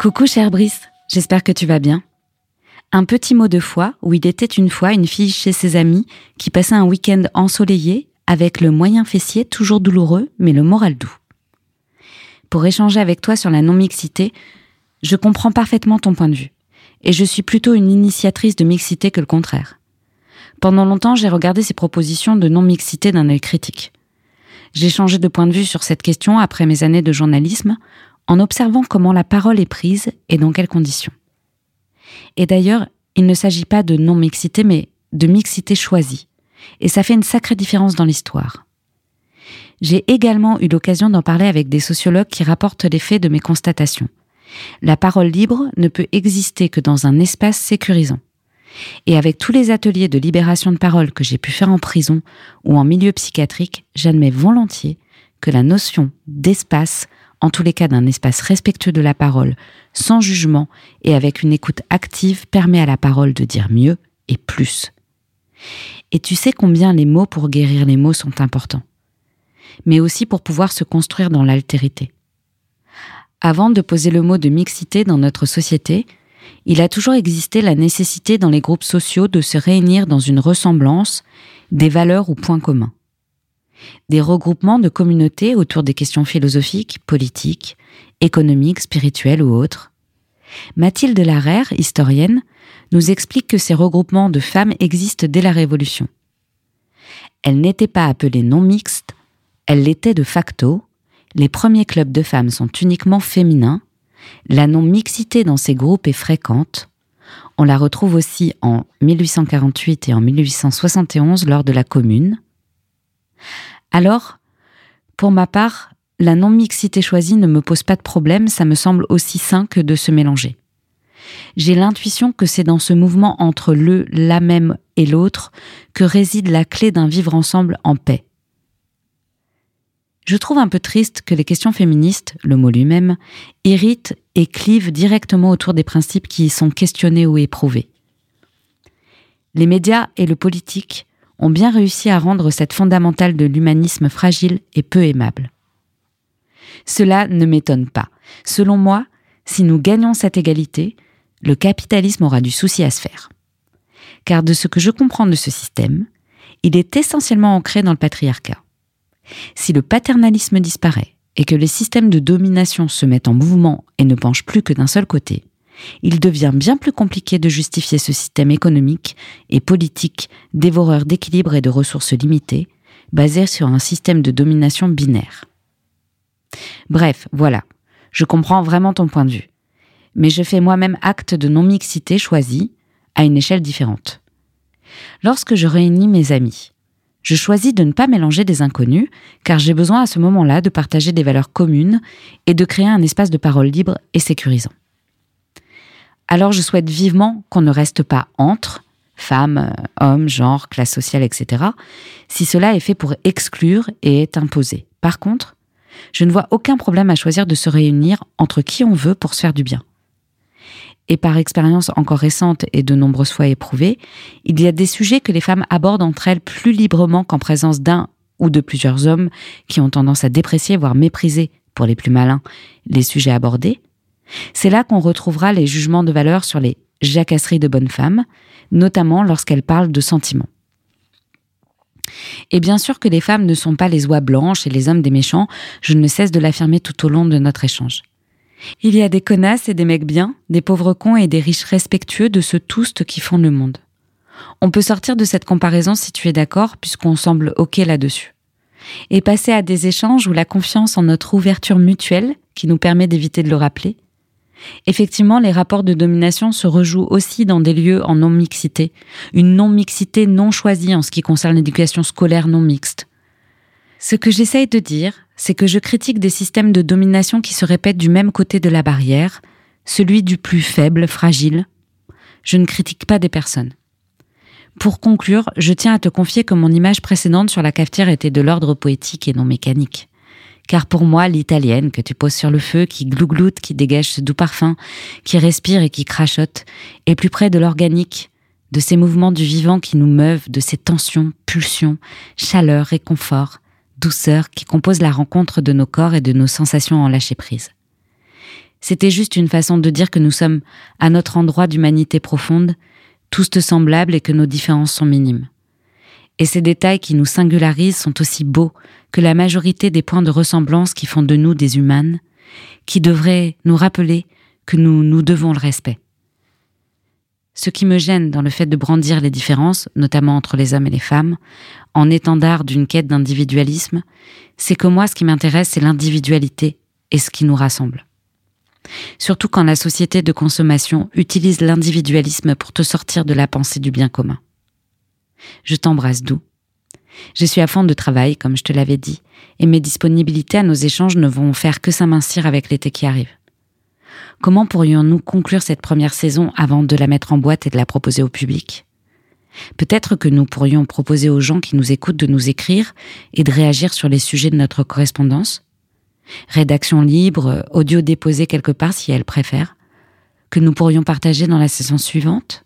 Coucou cher Brice, j'espère que tu vas bien. Un petit mot de foi où il était une fois une fille chez ses amis qui passait un week-end ensoleillé avec le moyen fessier toujours douloureux mais le moral doux. Pour échanger avec toi sur la non-mixité, je comprends parfaitement ton point de vue et je suis plutôt une initiatrice de mixité que le contraire. Pendant longtemps, j'ai regardé ces propositions de non-mixité d'un œil critique. J'ai changé de point de vue sur cette question après mes années de journalisme en observant comment la parole est prise et dans quelles conditions. Et d'ailleurs, il ne s'agit pas de non-mixité, mais de mixité choisie. Et ça fait une sacrée différence dans l'histoire. J'ai également eu l'occasion d'en parler avec des sociologues qui rapportent les faits de mes constatations. La parole libre ne peut exister que dans un espace sécurisant. Et avec tous les ateliers de libération de parole que j'ai pu faire en prison ou en milieu psychiatrique, j'admets volontiers que la notion d'espace en tous les cas d'un espace respectueux de la parole, sans jugement et avec une écoute active, permet à la parole de dire mieux et plus. Et tu sais combien les mots pour guérir les mots sont importants, mais aussi pour pouvoir se construire dans l'altérité. Avant de poser le mot de mixité dans notre société, il a toujours existé la nécessité dans les groupes sociaux de se réunir dans une ressemblance, des valeurs ou points communs des regroupements de communautés autour des questions philosophiques, politiques, économiques, spirituelles ou autres. Mathilde Larère, historienne, nous explique que ces regroupements de femmes existent dès la Révolution. Elles n'étaient pas appelées non mixtes, elles l'étaient de facto, les premiers clubs de femmes sont uniquement féminins, la non-mixité dans ces groupes est fréquente, on la retrouve aussi en 1848 et en 1871 lors de la Commune, alors, pour ma part, la non-mixité choisie ne me pose pas de problème, ça me semble aussi sain que de se mélanger. J'ai l'intuition que c'est dans ce mouvement entre le, la même et l'autre que réside la clé d'un vivre ensemble en paix. Je trouve un peu triste que les questions féministes, le mot lui-même, irritent et clivent directement autour des principes qui y sont questionnés ou éprouvés. Les médias et le politique ont bien réussi à rendre cette fondamentale de l'humanisme fragile et peu aimable. Cela ne m'étonne pas. Selon moi, si nous gagnons cette égalité, le capitalisme aura du souci à se faire. Car de ce que je comprends de ce système, il est essentiellement ancré dans le patriarcat. Si le paternalisme disparaît et que les systèmes de domination se mettent en mouvement et ne penchent plus que d'un seul côté, il devient bien plus compliqué de justifier ce système économique et politique dévoreur d'équilibre et de ressources limitées, basé sur un système de domination binaire. Bref, voilà, je comprends vraiment ton point de vue, mais je fais moi-même acte de non-mixité choisie à une échelle différente. Lorsque je réunis mes amis, je choisis de ne pas mélanger des inconnus, car j'ai besoin à ce moment-là de partager des valeurs communes et de créer un espace de parole libre et sécurisant. Alors je souhaite vivement qu'on ne reste pas entre femmes, hommes, genre, classe sociale, etc., si cela est fait pour exclure et est imposé. Par contre, je ne vois aucun problème à choisir de se réunir entre qui on veut pour se faire du bien. Et par expérience encore récente et de nombreuses fois éprouvée, il y a des sujets que les femmes abordent entre elles plus librement qu'en présence d'un ou de plusieurs hommes qui ont tendance à déprécier, voire mépriser, pour les plus malins, les sujets abordés, c'est là qu'on retrouvera les jugements de valeur sur les jacasseries de bonnes femmes, notamment lorsqu'elles parlent de sentiments. Et bien sûr que les femmes ne sont pas les oies blanches et les hommes des méchants, je ne cesse de l'affirmer tout au long de notre échange. Il y a des connasses et des mecs bien, des pauvres cons et des riches respectueux de ce toast qui font le monde. On peut sortir de cette comparaison si tu es d'accord, puisqu'on semble OK là-dessus. Et passer à des échanges où la confiance en notre ouverture mutuelle, qui nous permet d'éviter de le rappeler, Effectivement, les rapports de domination se rejouent aussi dans des lieux en non-mixité, une non-mixité non choisie en ce qui concerne l'éducation scolaire non mixte. Ce que j'essaye de dire, c'est que je critique des systèmes de domination qui se répètent du même côté de la barrière, celui du plus faible, fragile. Je ne critique pas des personnes. Pour conclure, je tiens à te confier que mon image précédente sur la cafetière était de l'ordre poétique et non mécanique car pour moi, l'italienne que tu poses sur le feu, qui glougloute, qui dégage ce doux parfum, qui respire et qui crachote, est plus près de l'organique, de ces mouvements du vivant qui nous meuvent, de ces tensions, pulsions, chaleur, réconfort, douceur qui composent la rencontre de nos corps et de nos sensations en lâcher prise. C'était juste une façon de dire que nous sommes à notre endroit d'humanité profonde, tous semblables et que nos différences sont minimes. Et ces détails qui nous singularisent sont aussi beaux que la majorité des points de ressemblance qui font de nous des humanes, qui devraient nous rappeler que nous nous devons le respect. Ce qui me gêne dans le fait de brandir les différences, notamment entre les hommes et les femmes, en étendard d'une quête d'individualisme, c'est que moi ce qui m'intéresse c'est l'individualité et ce qui nous rassemble. Surtout quand la société de consommation utilise l'individualisme pour te sortir de la pensée du bien commun. Je t'embrasse doux. Je suis à fond de travail, comme je te l'avais dit, et mes disponibilités à nos échanges ne vont faire que s'amincir avec l'été qui arrive. Comment pourrions-nous conclure cette première saison avant de la mettre en boîte et de la proposer au public? Peut-être que nous pourrions proposer aux gens qui nous écoutent de nous écrire et de réagir sur les sujets de notre correspondance Rédaction libre, audio déposé quelque part si elles préfèrent, que nous pourrions partager dans la saison suivante